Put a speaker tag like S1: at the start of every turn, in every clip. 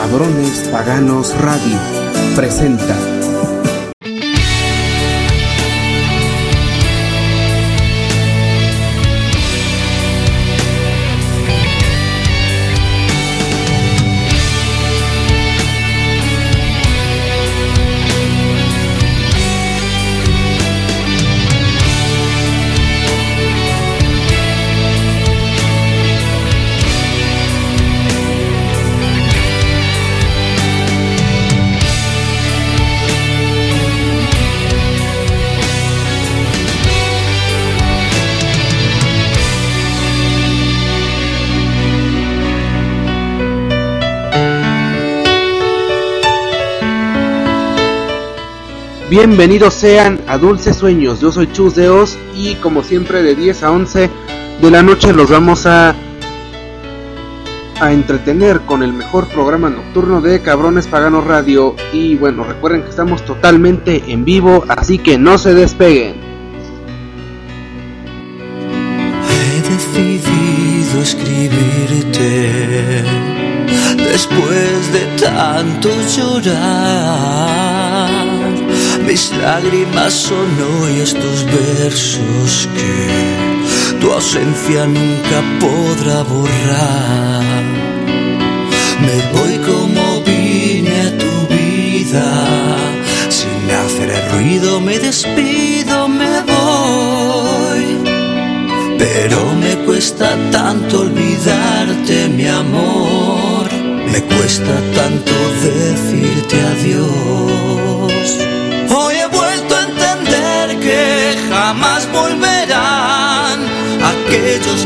S1: Cabrones Paganos Radio presenta Bienvenidos sean a Dulces Sueños, yo soy Chus Deos y como siempre de 10 a 11 de la noche los vamos a a entretener con el mejor programa nocturno de Cabrones Paganos Radio. Y bueno, recuerden que estamos totalmente en vivo, así que no se despeguen.
S2: He decidido escribirte después de tanto llorar lágrimas son hoy estos versos que tu ausencia nunca podrá borrar. Me voy como vine a tu vida, sin hacer ruido me despido, me voy. Pero me cuesta tanto olvidarte, mi amor. Me cuesta tanto decirte adiós.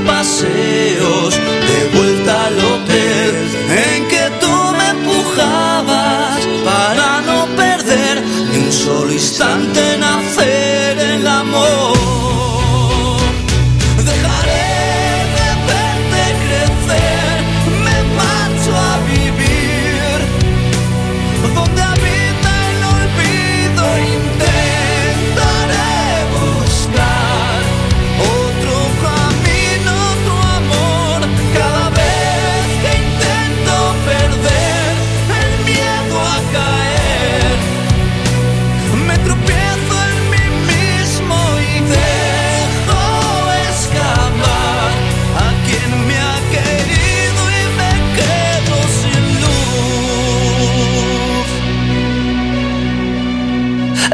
S2: Paseos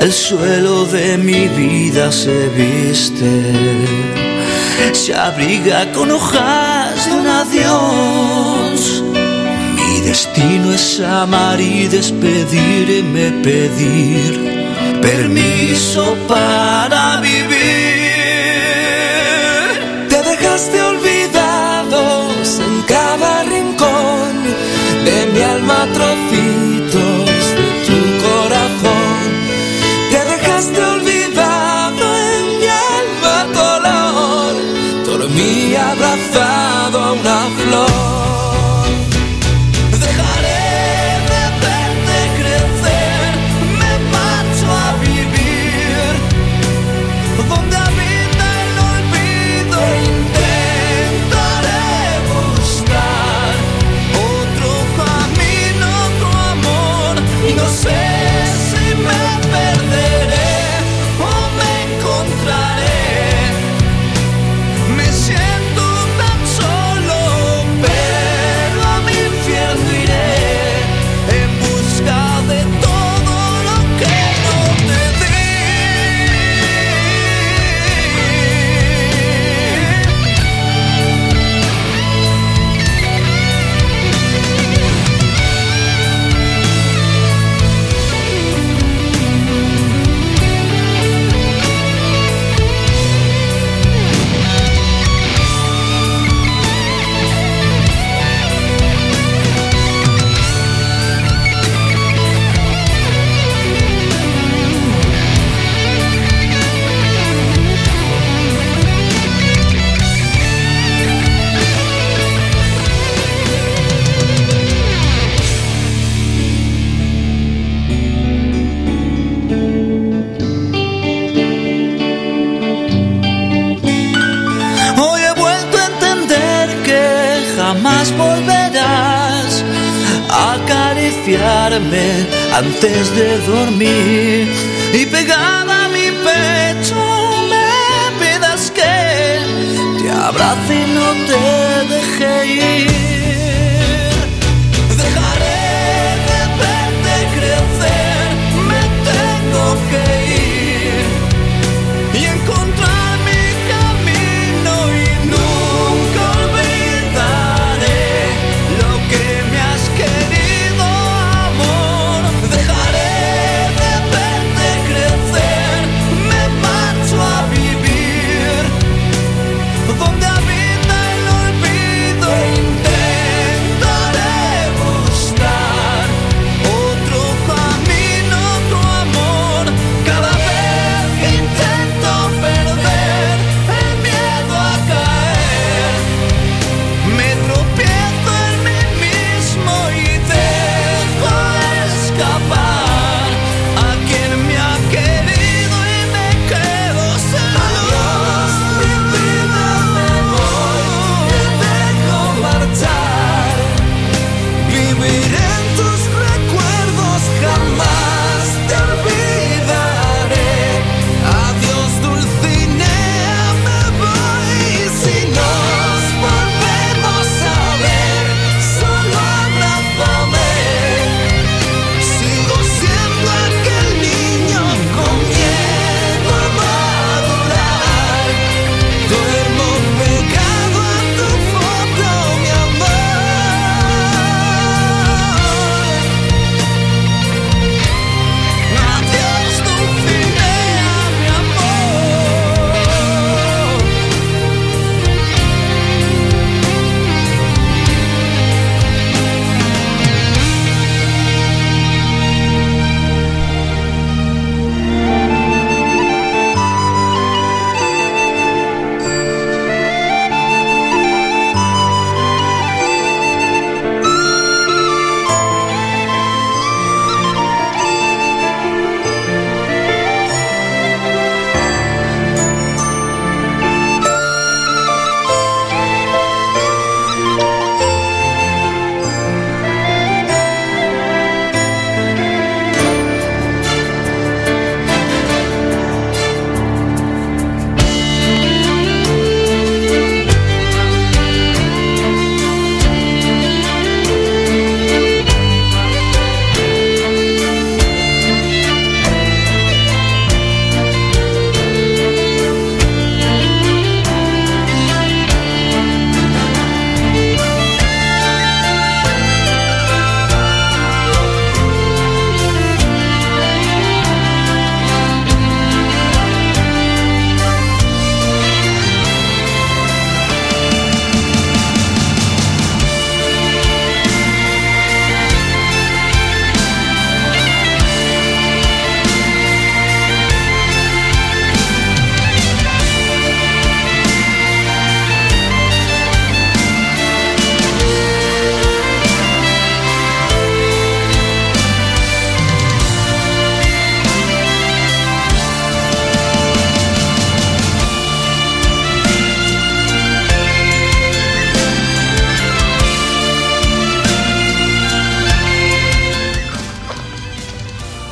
S2: El suelo de mi vida se viste, se abriga con hojas de un adiós. Mi destino es amar y despedirme, pedir permiso para vivir. Te dejaste olvidados en cada rincón de mi alma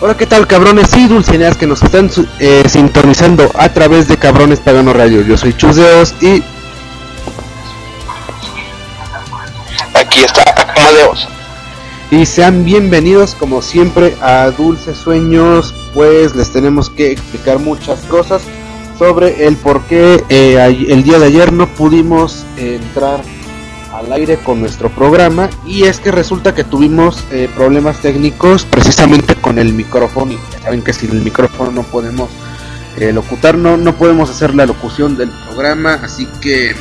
S1: Hola, ¿qué tal, cabrones y dulcineas que nos están eh, sintonizando a través de Cabrones Pagano Radio? Yo soy Chuseos y.
S3: Aquí está Amadeus.
S1: Y sean bienvenidos, como siempre, a Dulces Sueños, pues les tenemos que explicar muchas cosas sobre el por qué eh, el día de ayer no pudimos entrar al aire con nuestro programa y es que resulta que tuvimos eh, problemas técnicos precisamente con el micrófono. Y saben que sin el micrófono no podemos eh, locutar, no, no podemos hacer la locución del programa, así que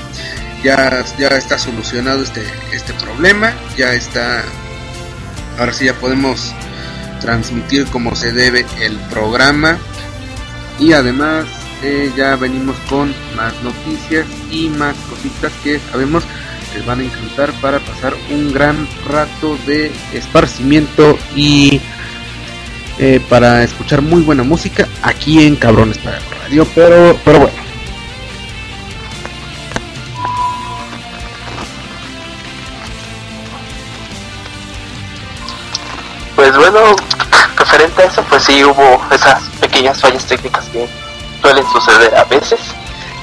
S1: ya, ya está solucionado este, este problema, ya está, ahora sí ya podemos transmitir como se debe el programa. Y además eh, ya venimos con más noticias y más cositas que sabemos les van a encantar para pasar un gran rato de esparcimiento y eh, para escuchar muy buena música aquí en Cabrones para Radio. Pero, pero bueno.
S3: Pues bueno, referente a eso, pues sí hubo esas pequeñas fallas técnicas que suelen suceder a veces,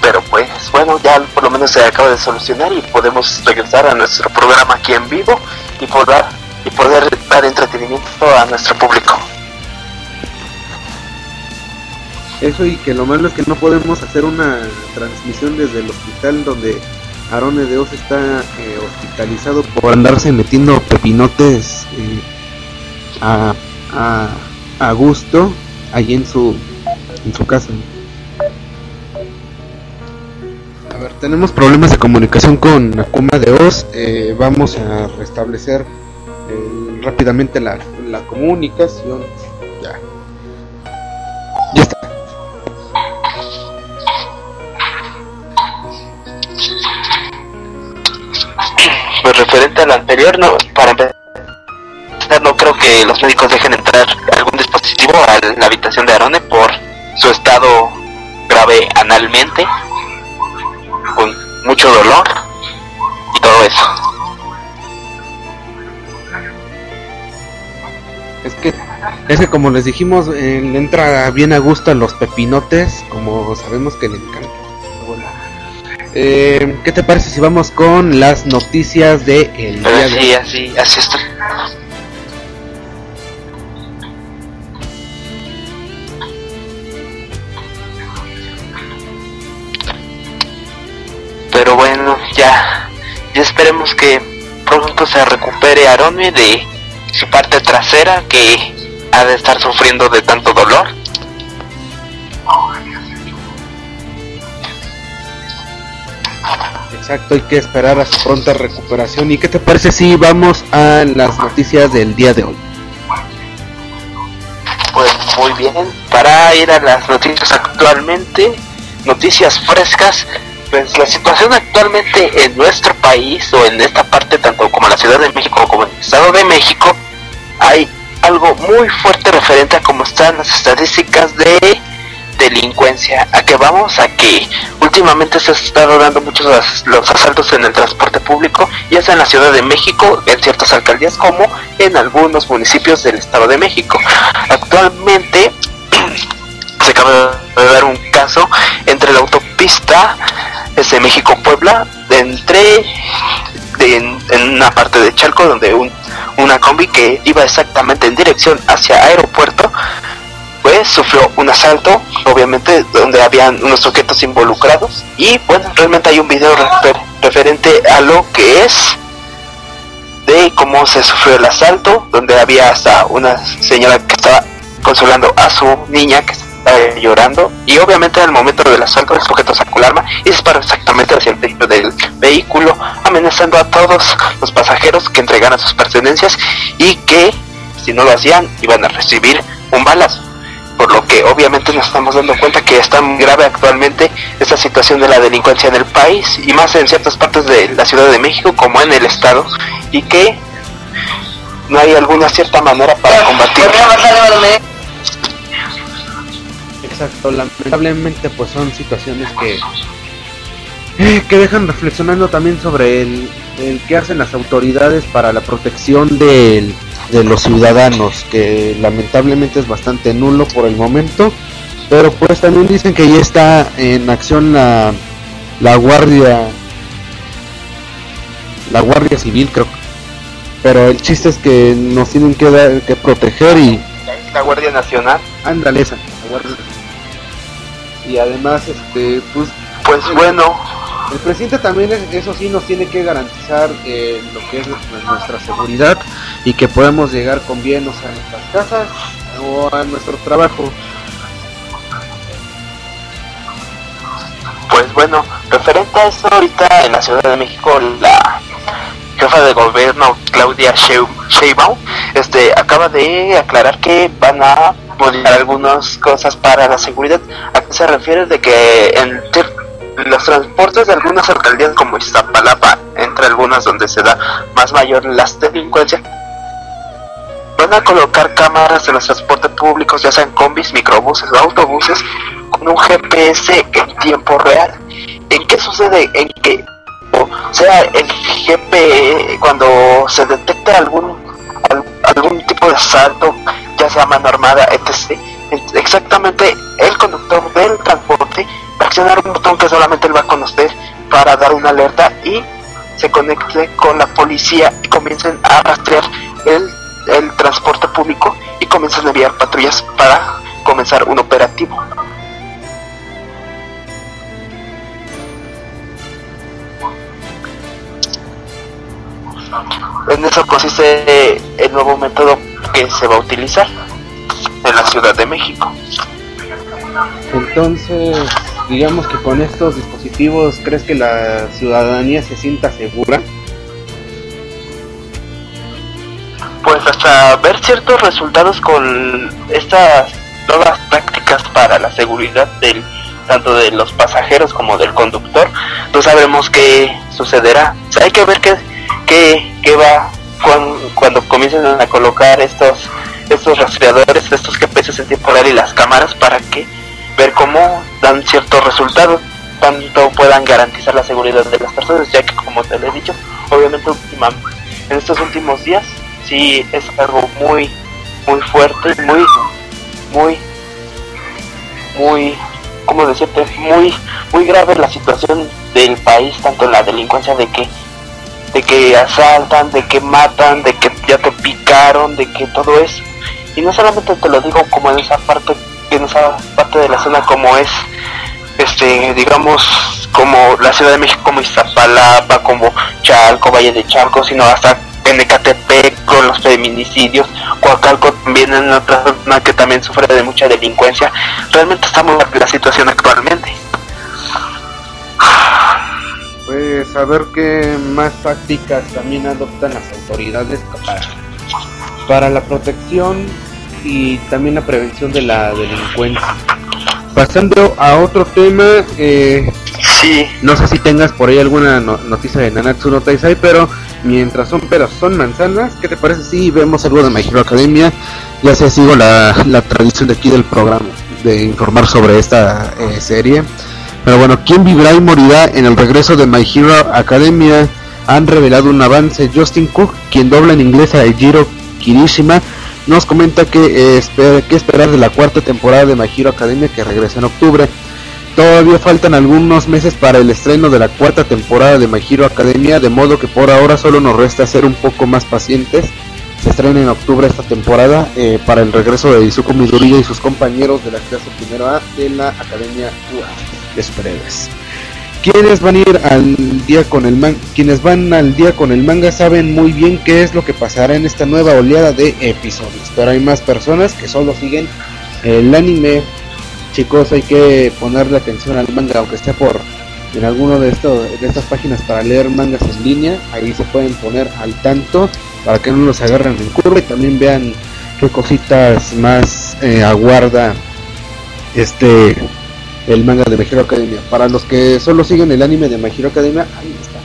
S3: pero pues bueno, ya por lo menos se acaba de solucionar y podemos regresar a nuestro programa aquí en vivo y poder, y poder dar entretenimiento a nuestro público.
S1: Eso y que lo malo es que no podemos hacer una transmisión desde el hospital donde Arone de Oz está eh, hospitalizado por andarse metiendo pepinotes eh, a, a, a gusto allí en su en su casa. Tenemos problemas de comunicación con Akuma de Oz. Eh, vamos a restablecer eh, rápidamente la, la comunicación. Ya. Ya está.
S3: Pues referente al anterior, no, para empezar, no creo que los médicos dejen entrar algún dispositivo a la habitación de Arone por su estado grave analmente, mucho dolor y todo eso.
S1: Es que, es que como les dijimos, eh, le entra bien a gusto a los pepinotes, como sabemos que le encanta. Eh, ¿Qué te parece si vamos con las noticias de el día de
S3: sí, así, así está. Esperemos que pronto se recupere Arone de su parte trasera que ha de estar sufriendo de tanto dolor.
S1: Exacto, hay que esperar a su pronta recuperación. ¿Y qué te parece si vamos a las noticias del día de hoy?
S3: Pues muy bien, para ir a las noticias actualmente, noticias frescas, pues la situación actualmente en nuestro país o en esta parte, tanto como en la Ciudad de México como en el Estado de México, hay algo muy fuerte referente a cómo están las estadísticas de delincuencia. ¿A qué vamos? A que últimamente se estado dando muchos los asaltos en el transporte público, ya sea en la Ciudad de México, en ciertas alcaldías, como en algunos municipios del Estado de México. Actualmente se acaba de dar un caso entre la autopista desde México-Puebla, de entre de- en, una parte de Chalco, donde un, una combi que iba exactamente en dirección hacia aeropuerto, pues sufrió un asalto, obviamente, donde habían unos sujetos involucrados. Y bueno, realmente hay un video refer- referente a lo que es de cómo se sufrió el asalto, donde había hasta una señora que estaba consolando a su niña que llorando y obviamente al momento del asalto el sujeto sacó el arma y disparó exactamente hacia el techo del vehículo amenazando a todos los pasajeros que entregaran sus pertenencias y que si no lo hacían iban a recibir un balazo por lo que obviamente nos estamos dando cuenta que está muy grave actualmente esta situación de la delincuencia en el país y más en ciertas partes de la Ciudad de México como en el estado y que no hay alguna cierta manera para combatir.
S1: Exacto, lamentablemente pues son situaciones que eh, que dejan reflexionando también sobre el, el que hacen las autoridades para la protección del- de los ciudadanos, que lamentablemente es bastante nulo por el momento, pero pues también dicen que ya está en acción la, la guardia la guardia civil creo. Pero el chiste es que nos tienen que dar que proteger y
S3: La Guardia Nacional,
S1: Ándale esa, la Guardia Y además, este, pues,
S3: pues bueno,
S1: el presidente también, es- eso sí, nos tiene que garantizar eh, lo que es nuestra, seguridad y que podamos llegar con bien, o sea, a nuestras casas o a nuestro trabajo.
S3: Pues bueno, referente a eso, ahorita en la Ciudad de México, la jefa de gobierno Claudia Sheu- Sheinbaum este, acaba de aclarar que van a modificar algunas cosas para la seguridad. ¿A qué se refiere? De que en los transportes de algunas alcaldías como Iztapalapa, entre algunas donde se da más mayor las delincuencias, van a colocar cámaras en los transportes públicos, ya sean combis, microbuses o autobuses, con un GPS en tiempo real. ¿En qué sucede? En que o sea el GPS cuando se detecta algún al- algún tipo de asalto, ya sea mano armada, etc. Exactamente el conductor del transporte va a accionar un botón que solamente él va a conocer para dar una alerta y se conecte con la policía y comiencen a rastrear el, el transporte público y comiencen a enviar patrullas para comenzar un operativo. En eso consiste el nuevo método que se va a utilizar en la Ciudad de México.
S1: Entonces, digamos que con estos dispositivos, ¿crees que la ciudadanía se sienta segura?
S3: Pues hasta ver ciertos resultados con estas nuevas prácticas para la seguridad del tanto de los pasajeros como del conductor, no sabremos qué sucederá. O sea, hay que ver qué, qué, qué va cuando, cuando comiencen a colocar estos estos rastreadores, estos GPS en tiempo real y las cámaras para que ver cómo dan ciertos resultados, tanto puedan garantizar la seguridad de las personas, ya que como te lo he dicho, obviamente en estos últimos días sí es algo muy muy fuerte, muy muy muy como decirte, muy muy grave la situación del país, tanto la delincuencia de que de que asaltan, de que matan, de que ya te picaron, de que todo eso. Y no solamente te lo digo como en esa parte, en esa parte de la zona como es, este, digamos, como la Ciudad de México, como Iztapalapa, como Chalco, Valle de Chalco, sino hasta en Ecatepec con los feminicidios, Coacalco también en otra zona que también sufre de mucha delincuencia. Realmente estamos en la situación actualmente
S1: pues a ver qué más tácticas también adoptan las autoridades para, para la protección y también la prevención de la delincuencia. Pasando a otro tema, eh,
S3: sí.
S1: no sé si tengas por ahí alguna noticia de Nanatsu no Taisai, pero mientras son peras son manzanas, ¿qué te parece si vemos algo de My Hero Academia? Ya sé, sigo la, la tradición de aquí del programa de informar sobre esta eh, serie. Pero bueno, ¿quién vivirá y morirá en el regreso de My Hero Academia? Han revelado un avance. Justin Cook, quien dobla en inglés a Ejiro Kirishima, nos comenta que, eh, que esperar de la cuarta temporada de My Hero Academia que regresa en octubre. Todavía faltan algunos meses para el estreno de la cuarta temporada de My Hero Academia, de modo que por ahora solo nos resta ser un poco más pacientes. Se estrena en octubre esta temporada eh, para el regreso de Izuku Midoriya y sus compañeros de la clase primero A de la Academia UA superhéroes. Quienes van a ir al día con el man quienes van al día con el manga saben muy bien qué es lo que pasará en esta nueva oleada de episodios, pero hay más personas que solo siguen el anime. Chicos, hay que ponerle atención al manga aunque esté por en alguno de estos de estas páginas para leer mangas en línea, ahí se pueden poner al tanto para que no los agarren en curva y también vean qué cositas más eh, aguarda este el manga de My Hero Academia. Para los que solo siguen el anime de My Hero Academia, ahí está.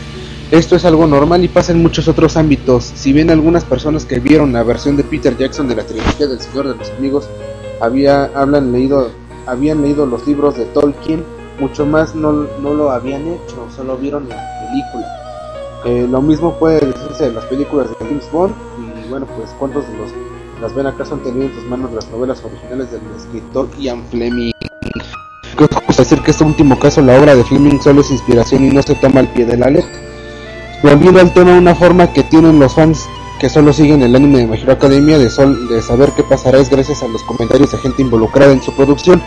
S1: Esto es algo normal y pasa en muchos otros ámbitos. Si bien algunas personas que vieron la versión de Peter Jackson de la trilogía del Señor de los Amigos había, hablan leído, habían leído los libros de Tolkien, mucho más no, no lo habían hecho, solo vieron la película. Eh, lo mismo puede decirse de las películas de James Bond y bueno, pues cuántos de los las ven acaso han tenido en sus manos las novelas originales del escritor Ian Fleming decir que este último caso la obra de Fleming solo es inspiración y no se toma al pie de la letra. Volviendo al tema, una forma que tienen los fans que solo siguen el anime de My Academia de, sol, de saber qué pasará es gracias a los comentarios de gente involucrada en su producción,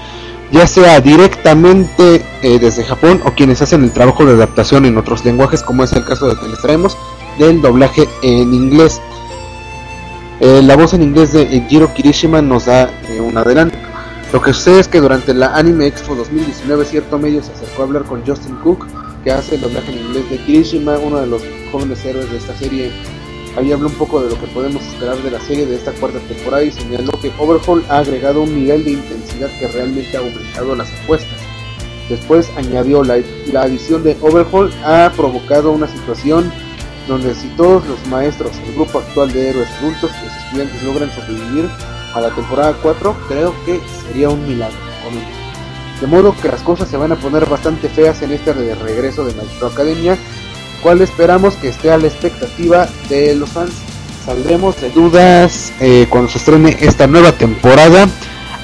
S1: ya sea directamente eh, desde Japón o quienes hacen el trabajo de adaptación en otros lenguajes, como es el caso de que les traemos del doblaje en inglés. Eh, la voz en inglés de Jiro Kirishima nos da eh, un adelanto. Lo que sucede es que durante la Anime Expo 2019 cierto medio se acercó a hablar con Justin Cook, que hace el doblaje en inglés de Kirishima, uno de los jóvenes héroes de esta serie. Ahí habló un poco de lo que podemos esperar de la serie de esta cuarta temporada y señaló que Overhaul ha agregado un nivel de intensidad que realmente ha aumentado las apuestas. Después añadió la, la adición de Overhaul ha provocado una situación donde si todos los maestros, el grupo actual de héroes adultos y los estudiantes logran sobrevivir, a la temporada 4, creo que sería un milagro. De modo que las cosas se van a poner bastante feas en este regreso de Maestro Academia, cual esperamos que esté a la expectativa de los fans. saldremos de dudas eh, cuando se estrene esta nueva temporada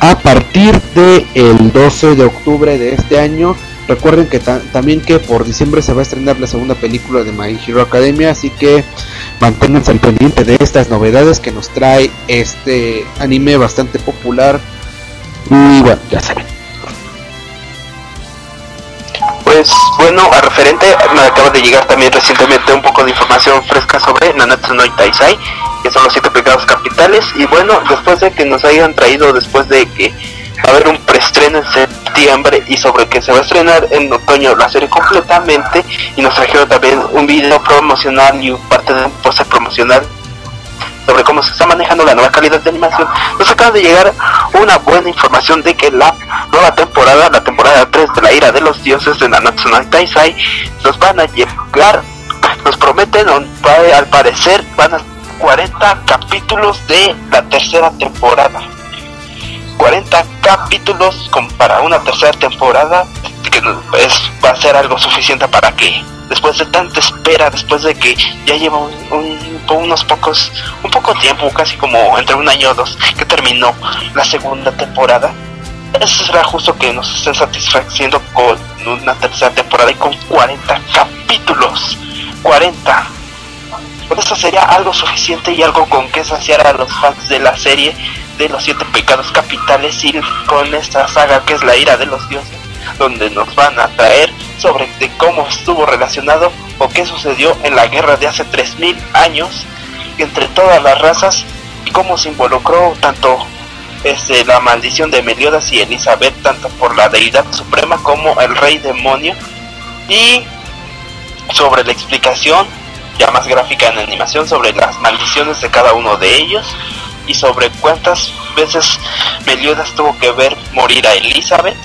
S1: a partir del el 12 de octubre de este año. Recuerden que también que por diciembre se va a estrenar la segunda película de My Hero Academia, así que manténganse al pendiente de estas novedades que nos trae este anime bastante popular. Y bueno, ya saben.
S3: Pues bueno, a referente, me acaba de llegar también recientemente un poco de información fresca sobre Nanatsu no Taisai, que son los siete pecados capitales. Y bueno, después de que nos hayan traído, después de que a haber un preestreno en septiembre y sobre que se va a estrenar en otoño la serie completamente, y nos trajeron también un video promocional y parte de un post promocional sobre cómo se está manejando la nueva calidad de animación, nos acaba de llegar una buena información de que la nueva temporada, la temporada 3 de la ira de los dioses de Nanatsu no Taisai, nos van a llegar, nos prometen, al parecer, van a 40 capítulos de la tercera temporada. 40 capítulos para una tercera temporada que es, va a ser algo suficiente para que después de tanta espera, después de que ya lleva unos pocos, un poco tiempo, casi como entre un año o dos, que terminó la segunda temporada, eso será justo que nos estén satisfaciendo con una tercera temporada y con 40 capítulos. 40. Por eso sería algo suficiente y algo con que saciar a los fans de la serie de los siete pecados capitales y con esta saga que es la ira de los dioses donde nos van a traer sobre de cómo estuvo relacionado o qué sucedió en la guerra de hace 3000 años entre todas las razas y cómo se involucró tanto este, la maldición de Meliodas y Elizabeth, tanto por la deidad suprema como el rey demonio, y sobre la explicación ya más gráfica en animación sobre las maldiciones de cada uno de ellos y sobre cuántas veces Meliodas tuvo que ver morir a Elizabeth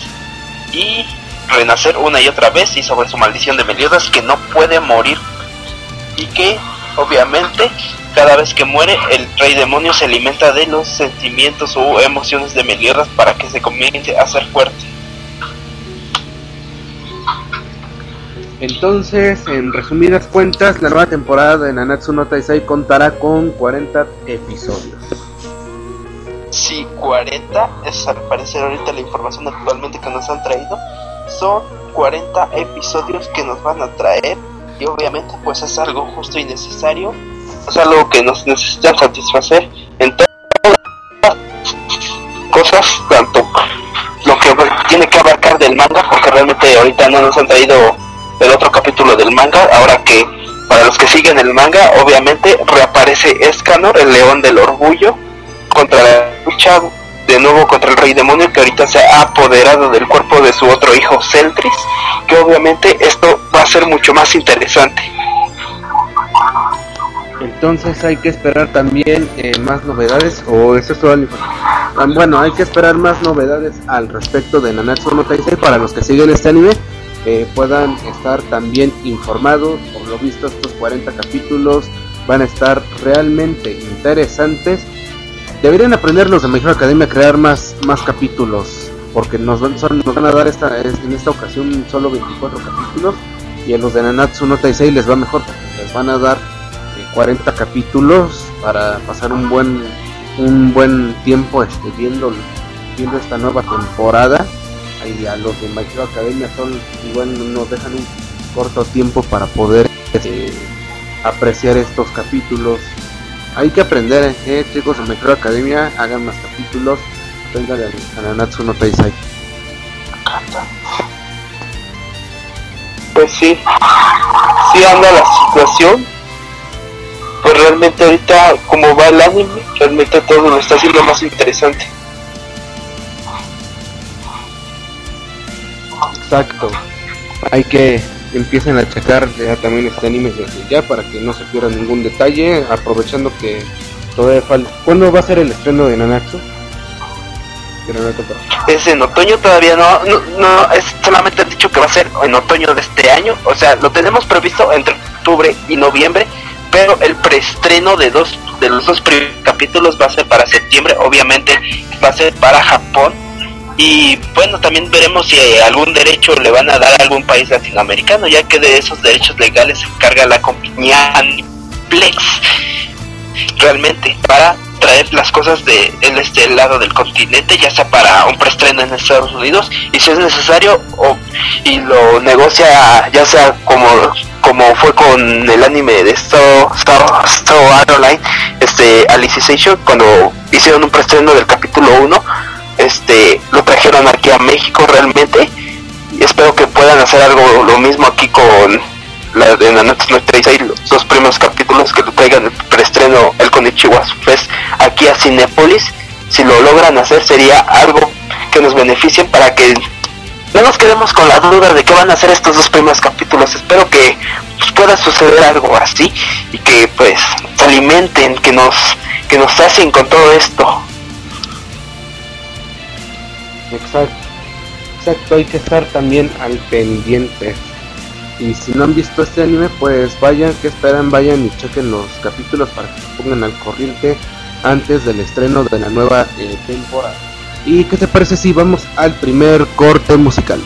S3: y renacer una y otra vez y sobre su maldición de Meliodas que no puede morir y que obviamente cada vez que muere el rey demonio se alimenta de los sentimientos o emociones de Meliodas para que se comience a ser fuerte.
S1: Entonces, en resumidas cuentas, la nueva temporada de Nanatsu no Taisai contará con 40 episodios.
S3: Sí, 40 es al parecer ahorita la información actualmente que nos han traído son 40 episodios que nos van a traer y obviamente pues es algo justo y necesario, es algo que nos necesitan satisfacer en todas cosas, tanto lo que tiene que abarcar del manga, porque realmente ahorita no nos han traído el otro capítulo del manga, ahora que para los que siguen el manga, obviamente reaparece Escanor, el león del orgullo, contra la lucha de nuevo contra el rey demonio que ahorita se ha apoderado del cuerpo de su otro hijo Celtris, que obviamente esto va a ser mucho más interesante.
S1: Entonces hay que esperar también eh, más novedades o eso es todo ah, Bueno, hay que esperar más novedades al respecto de Nanatsu no Taisei para los que siguen este anime puedan estar también informados. Por lo visto estos 40 capítulos van a estar realmente interesantes Deberían aprender los de Mejor Academia a crear más, más capítulos, porque nos van, nos van a dar esta, en esta ocasión solo 24 capítulos, y a los de Nanatsu no Taisei les va mejor, les van a dar 40 eh, capítulos para pasar un buen un buen tiempo este, viendo, esta nueva temporada. Y a los de My Academia son igual nos dejan un corto tiempo para poder este, apreciar estos capítulos hay que aprender, eh, chicos de Mejor Academia, hagan más capítulos, vengan a Nanatsu no Taisai.
S3: Pues sí, sí anda la situación, pues realmente ahorita como va el anime, realmente todo lo está haciendo más interesante.
S1: Exacto, hay que empiecen a checar ya también este anime desde ya para que no se pierda ningún detalle, aprovechando que todavía falta. ¿Cuándo va a ser el estreno de Nanatsu?
S3: Es en otoño todavía no, no, es solamente han dicho que va a ser en otoño de este año, o sea, lo tenemos previsto entre octubre y noviembre, pero el preestreno de dos de los dos primeros capítulos va a ser para septiembre, obviamente va a ser para Japón y bueno, también veremos si algún derecho le van a dar a algún país latinoamericano, ya que de esos derechos legales se encarga la compañía Aniplex. realmente para traer las cosas de este lado del continente, ya sea para un preestreno en Estados Unidos y si es necesario o, y lo negocia ya sea como como fue con el anime de Star, Star, Star Online, este Alicization, cuando hicieron un preestreno del capítulo 1, este lo trajeron aquí a México realmente. Y espero que puedan hacer algo lo mismo aquí con la de Nanatsu no los dos primeros capítulos que lo traigan el preestreno el Konichiwa Fest aquí a Cinepolis si lo logran hacer sería algo que nos beneficien para que no nos quedemos con la duda de qué van a hacer estos dos primeros capítulos. Espero que pues, pueda suceder algo así y que pues se alimenten que nos que nos hacen con todo esto
S1: exacto exacto hay que estar también al pendiente y si no han visto este anime, pues vayan, que esperan, vayan y chequen los capítulos para que se pongan al corriente antes del estreno de la nueva eh, temporada. ¿Y qué te parece si vamos al primer corte musical?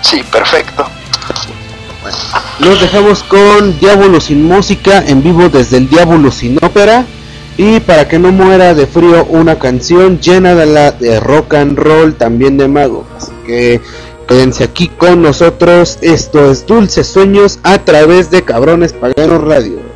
S3: Sí, perfecto.
S1: nos dejamos con Diablo sin música en vivo desde el Diablo sin ópera. Y para que no muera de frío, una canción llena de, la, de rock and roll, también de mago. Así que Quédense aquí con nosotros. Esto es Dulces Sueños a través de Cabrones Paganos Radio.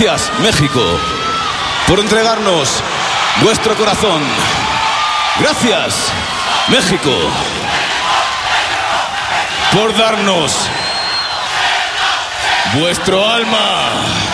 S2: Gracias, México, por entregarnos vuestro corazón. Gracias, México, por darnos vuestro alma.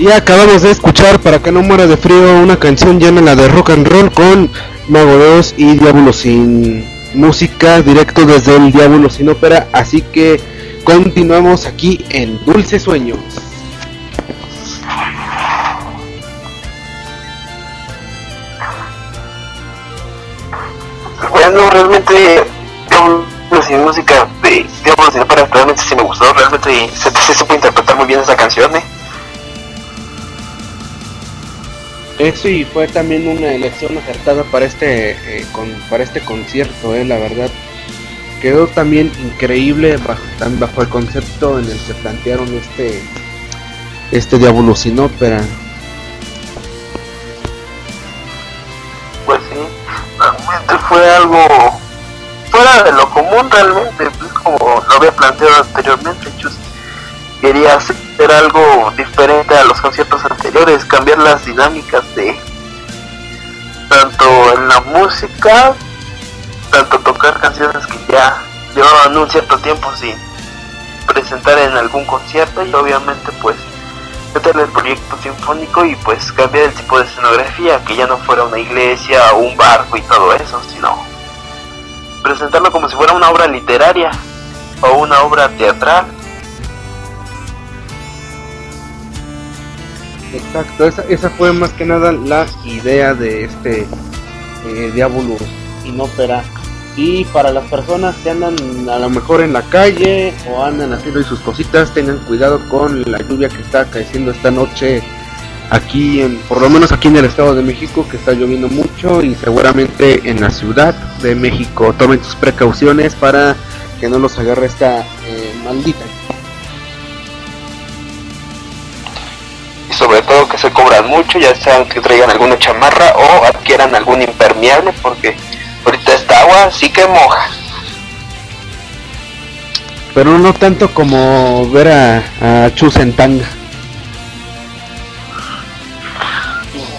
S1: Y acabamos de escuchar para que no muera de frío una canción llena de rock and roll con Mago 2 y Diablo sin música directo desde el Diablo sin ópera. Así que continuamos aquí en Dulce Sueños. Eso y fue también una elección acertada para este eh, con, para este concierto, eh, la verdad. Quedó también increíble bajo, bajo el concepto en el que plantearon este este Diablo sin ópera.
S3: Pues sí, realmente fue algo fuera de lo común realmente, como lo había planteado anteriormente, Chus. Quería hacer algo diferente a los conciertos anteriores, cambiar las dinámicas de tanto en la música, tanto tocar canciones que ya llevaban un cierto tiempo sin presentar en algún concierto y obviamente pues meterle el proyecto sinfónico y pues cambiar el tipo de escenografía, que ya no fuera una iglesia o un barco y todo eso, sino presentarlo como si fuera una obra literaria o una obra teatral
S1: Exacto, esa, fue más que nada la idea de este eh, Diabolus. Y para las personas que andan a lo mejor en la calle o andan haciendo sus cositas, tengan cuidado con la lluvia que está cayendo esta noche aquí, en, por lo menos aquí en el Estado de México, que está lloviendo mucho y seguramente en la Ciudad de México. Tomen sus precauciones para que no los agarre esta eh, maldita
S3: se cobran mucho, ya sean que traigan alguna chamarra o adquieran algún impermeable, porque ahorita esta agua sí que moja.
S1: Pero no tanto como ver a, a Chus en tanga.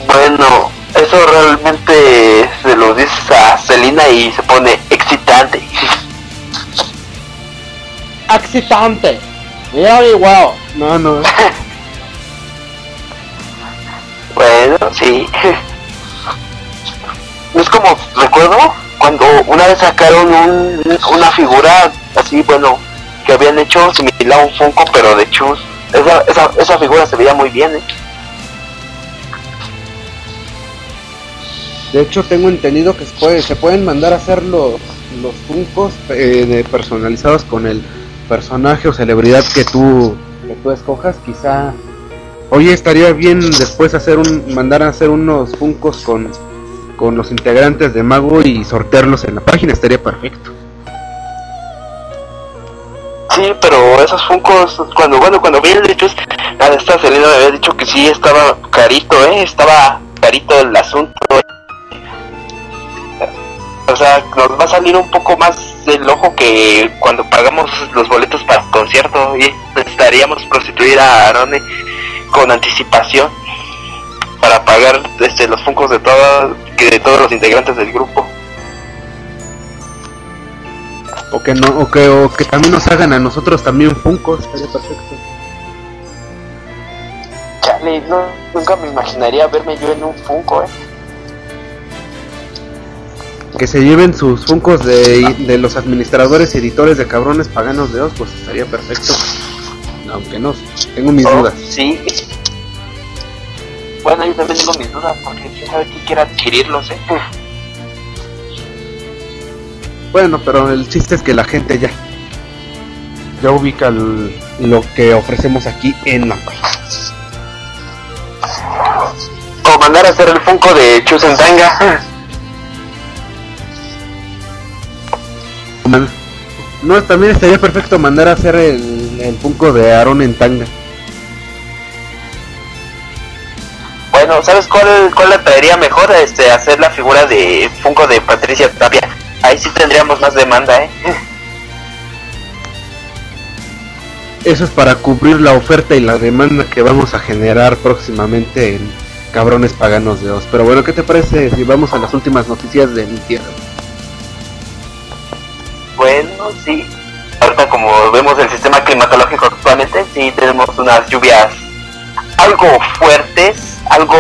S3: Bueno, eso realmente se lo dices a Celina y se pone excitante.
S1: Excitante. Mira igual. No, no.
S3: sí. Es como, recuerdo, cuando una vez sacaron un, una figura así, bueno, que habían hecho similar a un Funko, pero de Chus. Esa, esa, esa figura se veía muy bien, ¿eh?
S1: De hecho, tengo entendido que se, puede, se pueden mandar a hacer los, los Funkos eh, personalizados con el personaje o celebridad que tú, que tú escojas. Quizá Oye, estaría bien después hacer un mandar a hacer unos funcos con, con los integrantes de Mago y sortearlos en la página, estaría perfecto.
S3: Sí, pero esos funcos, cuando bueno, cuando vi el de esta Selena me había dicho que sí estaba carito, eh, estaba carito el asunto. O sea, nos va a salir un poco más del ojo que cuando pagamos los boletos para el concierto y necesitaríamos prostituir a Arone con anticipación para pagar este, los funcos de, todas, de todos los integrantes del grupo.
S1: O que, no, o que, o que también nos hagan a nosotros también funcos, estaría perfecto.
S3: Chale, no, nunca me imaginaría verme yo en un funko, eh.
S1: Que se lleven sus funcos de, de los administradores y editores de cabrones paganos de os, pues estaría perfecto aunque no, tengo mis
S3: Oh,
S1: dudas.
S3: Sí. Bueno, yo también tengo mis dudas porque quién sabe quién quiere adquirirlos, eh.
S1: Bueno, pero el chiste es que la gente ya ya ubica el- lo que ofrecemos aquí en la página.
S3: O mandar a hacer el funko de.
S1: Man- No, también estaría perfecto mandar a hacer el, el Funko de Aaron en tanga.
S3: Bueno, ¿sabes cuál, cuál le traería mejor? Este, hacer la figura de Funko de Patricia Tapia. Ahí sí tendríamos más demanda, ¿eh?
S1: Eso es para cubrir la oferta y la demanda que vamos a generar próximamente en Cabrones Paganos de Oz. Pero bueno, ¿qué te parece si vamos a las últimas noticias de mi tierra?
S3: Bueno, sí. Ahorita como vemos el sistema climatológico actualmente, sí tenemos unas lluvias algo fuertes, algo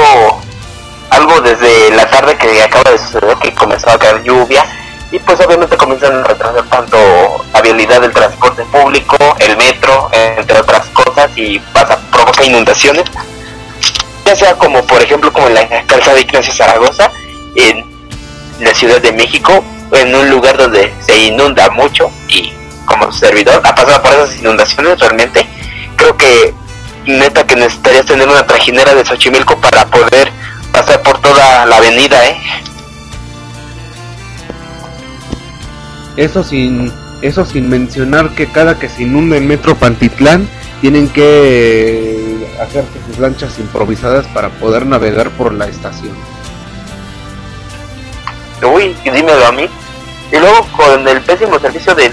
S3: algo desde la tarde que acaba de suceder que comenzó a caer lluvia y pues obviamente comienzan a retrasar tanto la vialidad del transporte público, el metro, entre otras cosas y pasa provoca inundaciones. Ya sea como por ejemplo como en la calzada de Ignacio Zaragoza en la Ciudad de México en un lugar donde se inunda mucho como servidor ha pasado por esas inundaciones realmente creo que neta que necesitarías tener una trajinera de Xochimilco para poder pasar por toda la avenida, ¿eh?
S1: Eso sin, eso sin mencionar que cada que se inunda el metro Pantitlán tienen que hacerse sus lanchas improvisadas para poder navegar por la estación.
S3: Uy, dímelo a mí. Y luego con el pésimo servicio de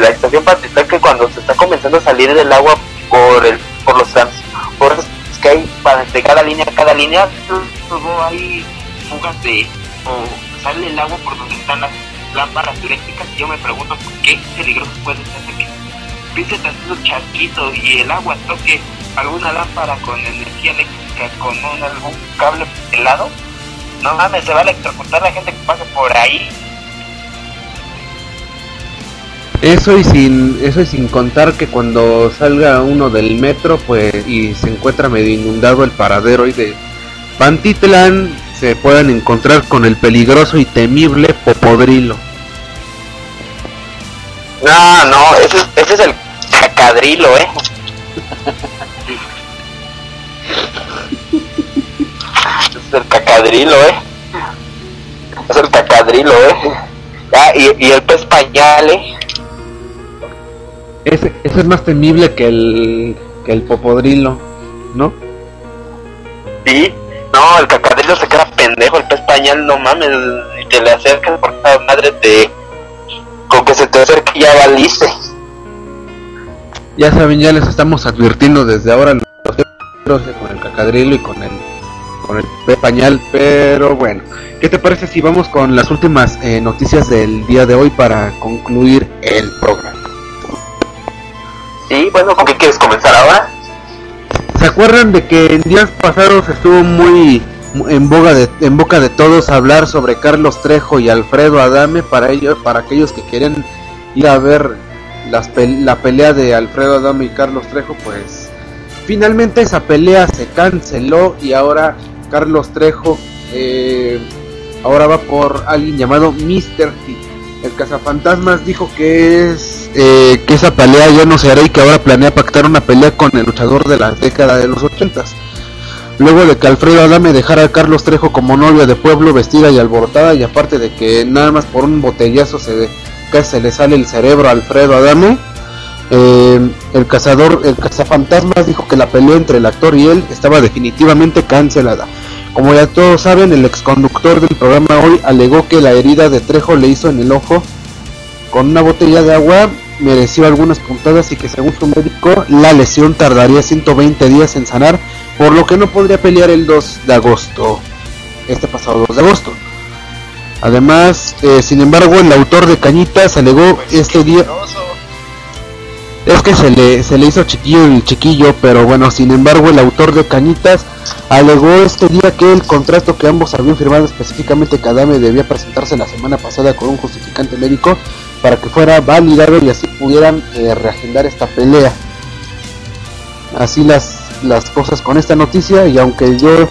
S3: la estación Pantitlán que cuando se está comenzando a salir del agua por el por los transportes que hay para de cada línea cada línea luego hay fugas de o sale el agua por donde están las lámparas eléctricas y yo me pregunto qué peligroso puede ser que empiece tanto charquito y el agua toque alguna lámpara con energía eléctrica con un, algún cable helado no mames se va a electrocutar la gente que pase por ahí
S1: Eso y sin eso y sin contar que cuando salga uno del metro pues y se encuentra medio inundado el paradero hoy de Pantitlán se puedan encontrar con el peligroso y temible popodrilo.
S3: No, no, ese, es- ese es el cacadrilo, eh. Ese es el cacadrilo, eh. Es el cacadrilo, eh. Ah, y, y el pez pañal, eh.
S1: Ese, ese es más temible que el que el popodrilo, ¿no?
S3: Sí. No, el cacadrilo se queda pendejo, el pez pañal, no mames, y te le acercas por esa madre te... Con que se te acerque ya valiste.
S1: Ya saben, ya les estamos advirtiendo desde ahora los con el cacadrilo y con el con el pe- pañal, pero bueno, ¿qué te parece si vamos con las últimas eh, noticias del día de hoy para concluir el programa?
S3: Bueno, ¿con qué quieres comenzar ahora?
S1: ¿Se acuerdan de que en días pasados estuvo muy mu- en boga de en boca de todos hablar sobre Carlos Trejo y Alfredo Adame para ellos para aquellos que querían ir a ver las la pelea de Alfredo Adame y Carlos Trejo pues finalmente esa pelea se canceló y ahora Carlos Trejo eh, ahora va por alguien llamado Mr. T. El cazafantasmas dijo que es eh, que esa pelea ya no se hará y que ahora planea pactar una pelea con el luchador de la década de los ochentas. Luego de que Alfredo Adame dejara a Carlos Trejo como novia de pueblo vestida y alborotada y aparte de que nada más por un botellazo se, casi se le sale el cerebro a Alfredo Adame, eh, el cazador, el cazafantasmas dijo que la pelea entre el actor y él estaba definitivamente cancelada. Como ya todos saben, el exconductor del programa hoy alegó que la herida de Trejo le hizo en el ojo con una botella de agua, mereció algunas puntadas y que según su médico la lesión tardaría 120 días en sanar, por lo que no podría pelear el 2 de agosto, este pasado 2 de agosto. Además, eh, sin embargo, el autor de Cañitas alegó este día... Es que se le, se le hizo chiquillo el chiquillo, pero bueno, sin embargo el autor de Cañitas alegó este día que el contrato que ambos habían firmado específicamente que Adame debía presentarse la semana pasada con un justificante médico para que fuera validado y así pudieran eh, reagendar esta pelea. Así las, las cosas con esta noticia y aunque yo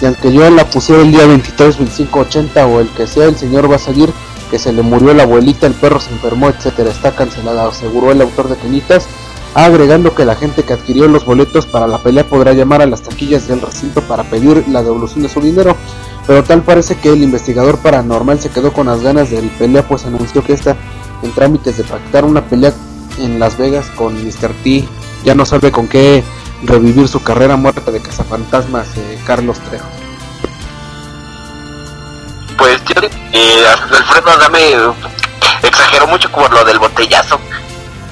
S1: y aunque yo la pusiera el día 23, 25, 80 o el que sea, el señor va a salir que se le murió la abuelita, el perro se enfermó, etcétera, está cancelada, aseguró el autor de Cañitas, agregando que la gente que adquirió los boletos para la pelea podrá llamar a las taquillas del recinto para pedir la devolución de su dinero, pero tal parece que el investigador paranormal se quedó con las ganas del pelea, pues anunció que está en trámites de pactar una pelea en Las Vegas con Mr. T, ya no sabe con qué revivir su carrera muerta de cazafantasmas eh, Carlos Trejo.
S3: Yo eh, Alfredo Adame exageró mucho por lo del botellazo.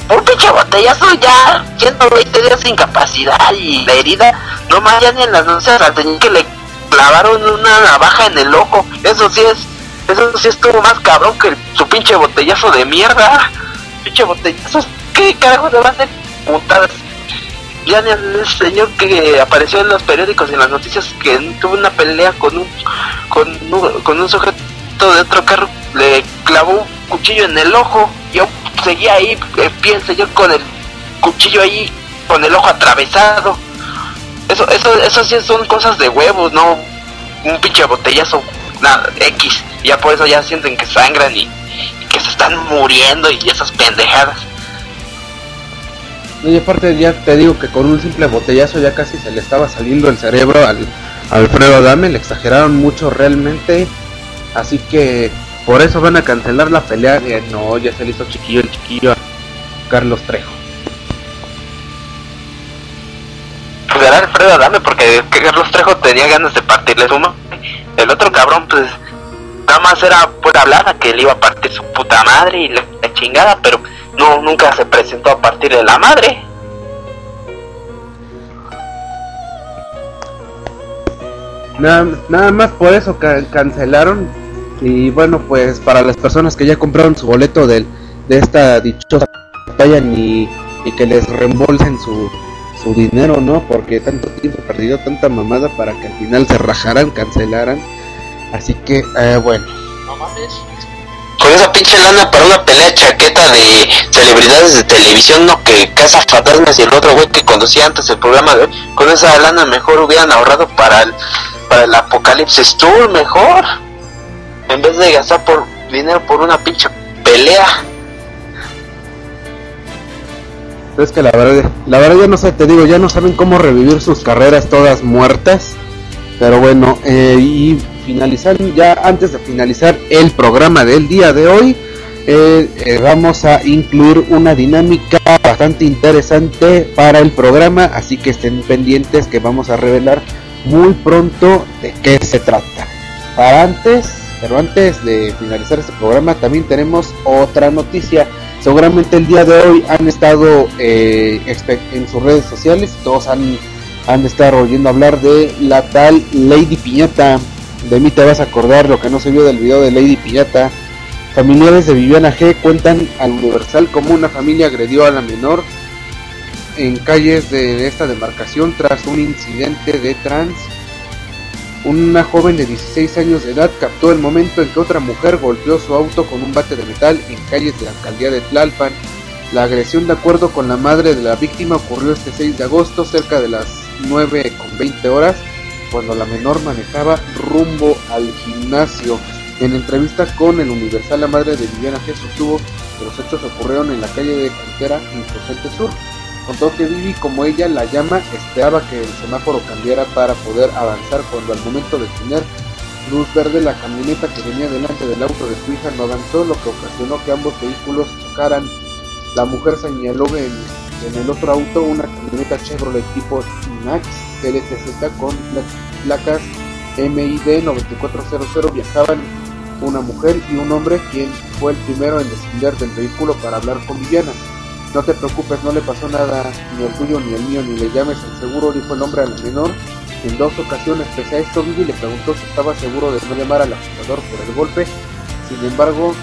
S3: Un pinche botellazo ya, siendo 20 días de incapacidad y la herida, no más ya ni en las noticias al señor que le clavaron una navaja en el ojo. Eso sí es, eso sí estuvo más cabrón que su pinche botellazo de mierda. Pinche botellazo, ¿qué carajo le van a hacer? Ya ni el señor que apareció en los periódicos y en las noticias que tuvo una pelea con un con un, con un sujeto de otro carro le clavó un cuchillo en el ojo. Yo seguía ahí en pie el señor con el cuchillo ahí con el ojo atravesado. Eso eso eso sí son cosas de huevos no un pinche botellazo nada x. Ya por eso ya sienten que sangran y, y que se están muriendo y esas pendejadas
S1: Y aparte ya te digo que con un simple botellazo ya casi se le estaba saliendo el cerebro al a Alfredo Adame, le exageraron mucho realmente, así que por eso van a cancelar la pelea. Eh, no, ya se le hizo chiquillo el chiquillo a Carlos Trejo.
S3: pues era Alfredo Adame porque que Carlos Trejo tenía ganas de partirle su. El otro cabrón pues nada más era pura hablada que le iba a partir su puta madre y la, la chingada, pero no nunca se presentó a partirle la madre.
S1: Nada, nada más por eso ca- cancelaron. Y bueno, pues para las personas que ya compraron su boleto del, de esta dichosa vayan y, y que les reembolsen su, su dinero, ¿no? Porque tanto tiempo perdido, tanta mamada para que al final se rajaran, cancelaran. Así que, eh, bueno.
S3: No mames. Con esa pinche lana para una pelea chaqueta de celebridades de televisión, no que Casa Fantasmas y el otro güey que conducía antes el programa de hoy, con esa lana mejor hubieran ahorrado para el, para el Apocalipsis Tour, mejor. En vez de gastar por dinero por una pinche pelea.
S1: Es que la verdad, la verdad ya no sé, te digo, ya no saben cómo revivir sus carreras todas muertas. Pero bueno, eh, y finalizar, ya antes de finalizar el programa del día de hoy, eh, eh, vamos a incluir una dinámica bastante interesante para el programa, así que estén pendientes que vamos a revelar muy pronto de qué se trata. Para antes, pero antes de finalizar este programa, también tenemos otra noticia. Seguramente el día de hoy han estado eh, en sus redes sociales, todos han, han estar oyendo hablar de la tal Lady Piñata. De mí te vas a acordar lo que no se vio del video de Lady Piñata. Familiares de Viviana G cuentan al Universal cómo una familia agredió a la menor en calles de esta demarcación tras un incidente de trans. Una joven de 16 años de edad captó el momento en que otra mujer golpeó su auto con un bate de metal en calles de la alcaldía de Tlalpan. La agresión, de acuerdo con la madre de la víctima, ocurrió este 6 de agosto, cerca de las 9 con 20 horas, cuando la menor manejaba rumbo al gimnasio. En entrevista con el Universal, la madre de Viviana G sostuvo que los hechos ocurrieron en la calle de Cantera, Insurgente Sur. Contó que Vivi, como ella la llama, esperaba que el semáforo cambiara para poder avanzar cuando al momento de tener luz verde la camioneta que venía delante del auto de su hija no avanzó, lo que ocasionó que ambos vehículos chocaran. La mujer señaló en, en el otro auto una camioneta Chevrolet tipo Max LTZ con placas MID 9400 viajaban una mujer y un hombre quien fue el primero en descender del vehículo para hablar con Viviana. No te preocupes, no le pasó nada, ni el tuyo ni el mío, ni le llames al seguro, dijo el hombre a la menor. En dos ocasiones, pese a esto, Vivi le preguntó si estaba seguro de no llamar al ajustador por el golpe. Sin embargo,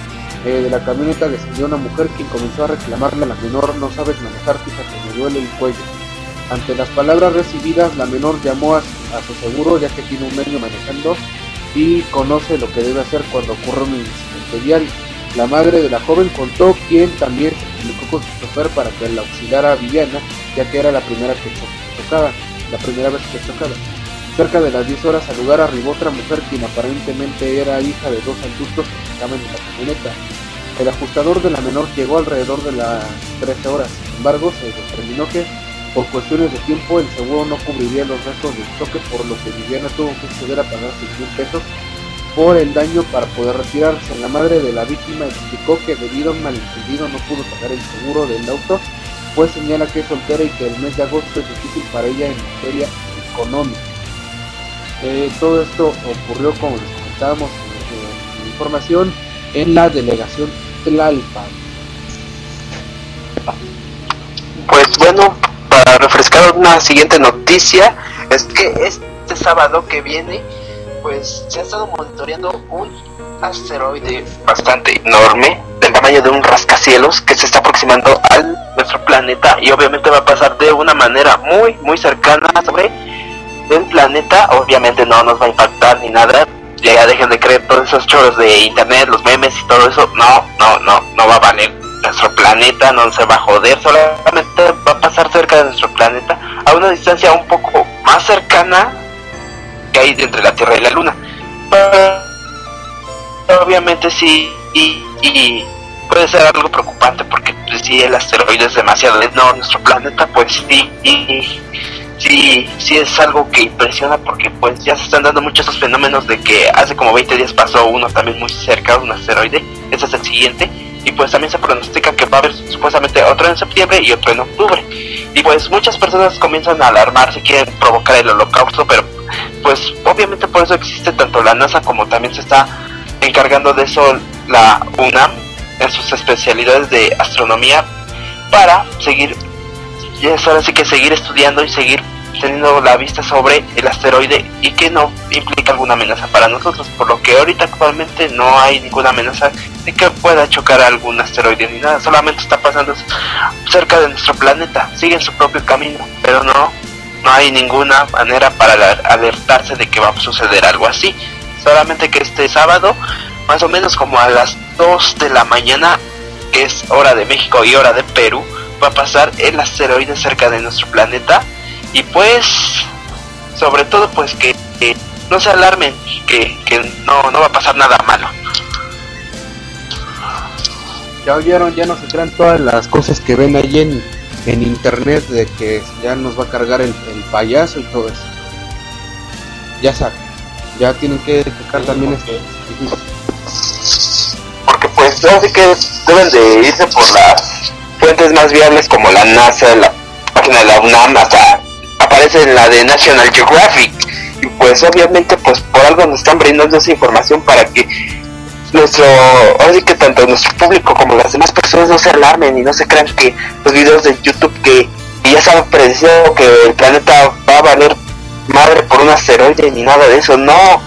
S1: eh, de la camioneta descendió una mujer quien comenzó a reclamarle a la menor, no sabes manejar, fíjate, me duele el cuello. Ante las palabras recibidas, la menor llamó a, su seguro ya que tiene un medio manejando y conoce lo que debe hacer cuando ocurre un incidente vial. La madre de la joven contó quien también se comunicó con su chofer para que la auxiliara a Viviana, ya que era la primera que cho- chocaba, la primera vez que chocaba. Cerca de las 10 horas al lugar arribó otra mujer quien aparentemente era hija de dos adultos que estaban en la camioneta. El ajustador de la menor llegó alrededor de las 13 horas, sin embargo se determinó que por cuestiones de tiempo el seguro no cubriría los restos del choque por lo que Viviana tuvo que acceder a pagar 6 mil pesos por el daño para poder retirarse. La madre de la víctima explicó que debido a un malentendido no pudo pagar el seguro del auto, pues señala que es soltera y que el mes de agosto es difícil para ella en materia económica. Eh, todo esto ocurrió, como les comentábamos en, en la información, en la delegación Tlalpan.
S3: Pues bueno, para refrescar una siguiente noticia, es que este sábado que viene, pues se ha estado monitoreando un asteroide bastante enorme, del tamaño de un rascacielos, que se está aproximando al nuestro planeta y obviamente va a pasar de una manera muy, muy cercana sobre el planeta. Obviamente no nos va a impactar ni nada. Ya dejen de creer todos esos choros de internet, los memes y todo eso. No, no, no, no va a valer. Nuestro planeta no se va a joder, solamente va a pasar cerca de nuestro planeta a una distancia un poco más cercana que hay entre la Tierra y la Luna. obviamente sí, y, y puede ser algo preocupante porque pues, si el asteroide es demasiado no nuestro planeta pues sí sí sí es algo que impresiona porque pues ya se están dando muchos esos fenómenos de que hace como 20 días pasó uno también muy cerca un asteroide ese es el siguiente y pues también se pronostica que va a haber supuestamente otro en septiembre y otro en octubre. Y pues muchas personas comienzan a alarmarse quieren provocar el holocausto pero pues obviamente por eso existe tanto la NASA como también se está encargando de eso la UNAM en sus especialidades de astronomía para seguir, y es ahora sí que seguir estudiando y seguir teniendo la vista sobre el asteroide y que no implica alguna amenaza para nosotros, por lo que ahorita actualmente no hay ninguna amenaza de que pueda chocar algún asteroide ni nada, solamente está pasando cerca de nuestro planeta, sigue en su propio camino, pero no, no hay ninguna manera para alertarse de que va a suceder algo así, solamente que este sábado más o menos como a las 2 de la mañana, que es hora de México y hora de Perú, va a pasar el asteroide cerca de nuestro planeta. Y pues, sobre todo, pues que, no se alarmen, que, que no, no va a pasar nada malo.
S1: Ya oyeron, ya no se crean todas las cosas que ven ahí en, en internet de que ya nos va a cargar el, el payaso y todo eso. Ya saben, ya tienen que checar también este
S3: porque pues así que deben de irse por las fuentes más viables como la NASA, la página de la UNAM, hasta aparece en la de National Geographic. Y pues obviamente pues por algo nos están brindando esa información para que nuestro, así que tanto nuestro público como las demás personas no se alarmen y no se crean que los videos de YouTube que, ya están prediciendo que el planeta va a valer madre por un asteroide ni nada de eso, no,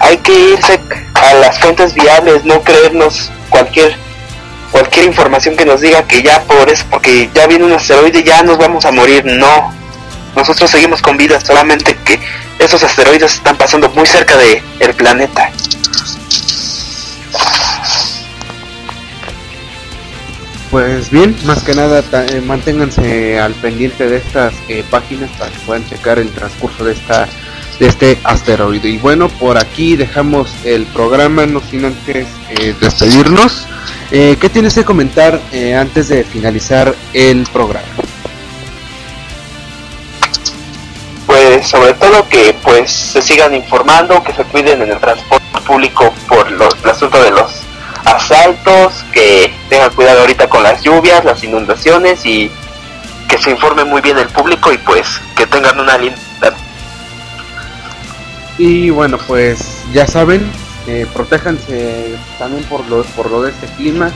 S3: hay que irse a las fuentes viables, no creernos cualquier cualquier información que nos diga que ya por eso, porque ya viene un asteroide, ya nos vamos a morir. No, nosotros seguimos con vida, solamente que esos asteroides están pasando muy cerca de planeta.
S1: Pues bien, más que nada eh, manténganse al pendiente de estas eh, páginas para que puedan checar el transcurso de esta de este asteroide. Y bueno, por aquí dejamos el programa, no sin antes eh, despedirnos. Eh, ¿Qué tienes que comentar eh, antes de finalizar el programa?
S3: Pues sobre todo que pues se sigan informando, que se cuiden en el transporte público por los, el asunto de los asaltos, que tengan cuidado ahorita con las lluvias, las inundaciones y que se informe muy bien el público y pues que tengan una linda
S1: y bueno, pues ya saben, eh, protéjanse también por lo, por lo de este clima.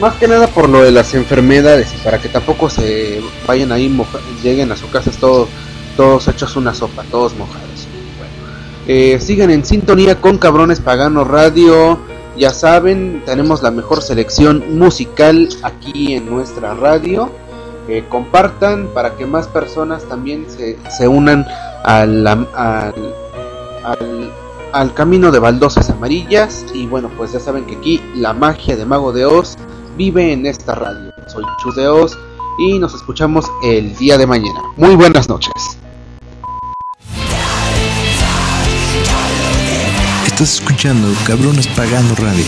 S1: Más que nada por lo de las enfermedades para que tampoco se vayan ahí, lleguen a su casa todos, todos hechos una sopa, todos mojados. eh, sigan en sintonía con Cabrones Pagano Radio. Ya saben, tenemos la mejor selección musical aquí en nuestra radio. Eh, compartan para que más personas también se, se unan al al, camino de baldosas amarillas. Y bueno, pues ya saben que aquí la magia de Mago de Oz vive en esta radio. Soy Chus de Oz y nos escuchamos el día de mañana. Muy buenas noches.
S4: Estás escuchando Cabrones Pagando Radio.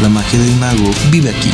S4: La magia del mago vive aquí.